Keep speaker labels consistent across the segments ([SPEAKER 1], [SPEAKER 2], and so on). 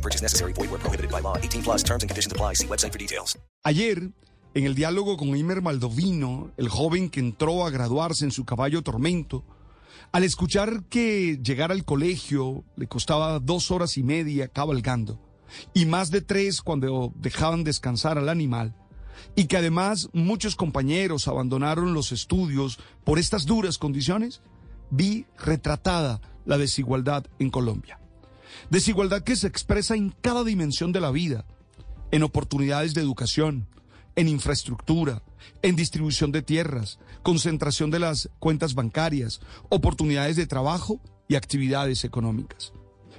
[SPEAKER 1] No purchase necessary. Void where prohibited by law. 18 plus terms and conditions apply. See website for details.
[SPEAKER 2] Ayer, en el diálogo con Imer Maldovino, el joven que entró a graduarse en su caballo tormento, al escuchar que llegar al colegio le costaba dos horas y media cabalgando y más de tres cuando dejaban descansar al animal, y que además muchos compañeros abandonaron los estudios por estas duras condiciones, vi retratada la desigualdad en Colombia. Desigualdad que se expresa en cada dimensión de la vida, en oportunidades de educación, en infraestructura, en distribución de tierras, concentración de las cuentas bancarias, oportunidades de trabajo y actividades económicas.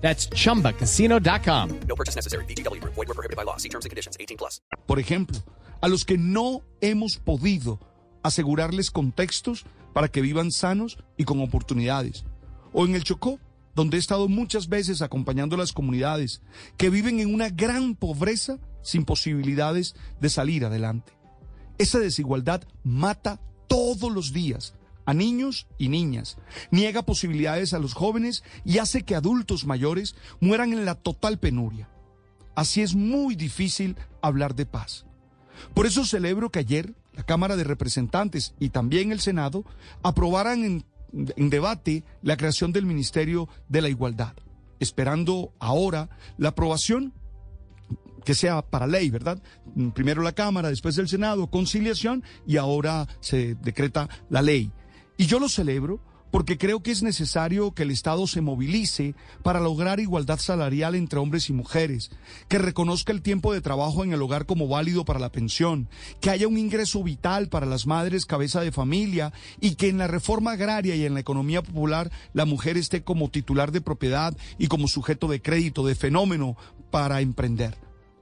[SPEAKER 3] That's chumbacasino.com.
[SPEAKER 1] No purchase necessary. VGW Group. Void were prohibited by law. See terms and conditions. 18 plus.
[SPEAKER 2] Por ejemplo, a los que no hemos podido asegurarles contextos para que vivan sanos y con oportunidades. O en el Chocó, donde he estado muchas veces acompañando a las comunidades que viven en una gran pobreza sin posibilidades de salir adelante. Esa desigualdad mata todos los días a niños y niñas, niega posibilidades a los jóvenes y hace que adultos mayores mueran en la total penuria. Así es muy difícil hablar de paz. Por eso celebro que ayer la Cámara de Representantes y también el Senado aprobaran en, debate la creación del Ministerio de la Igualdad, esperando ahora la aprobación que sea para ley, ¿verdad? Primero la Cámara, después el Senado, conciliación y ahora se decreta la ley. Y yo lo celebro porque creo que es necesario que el Estado se movilice para lograr igualdad salarial entre hombres y mujeres, que reconozca el tiempo de trabajo en el hogar como válido para la pensión, que haya un ingreso vital para las madres cabeza de familia y que en la reforma agraria y en la economía popular la mujer esté como titular de propiedad y como sujeto de crédito, de fenómeno para emprender,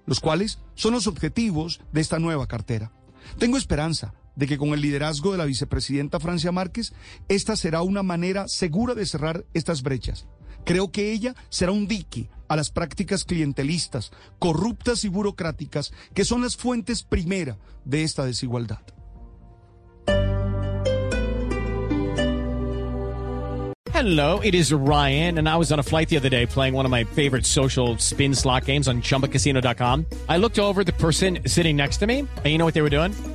[SPEAKER 2] los cuales son los objetivos de esta nueva cartera. Tengo esperanza de que con el liderazgo de la vicepresidenta Francia Márquez, esta será una manera segura de cerrar estas brechas. Creo que ella será un dique a las prácticas clientelistas, corruptas y burocráticas que son las fuentes primera de esta desigualdad.
[SPEAKER 3] Hello, it is Ryan, and I was on a flight the other day playing one of my favorite social spin slot games on chumbacasino.com. I looked over the person sitting next to me, and you know what they were doing?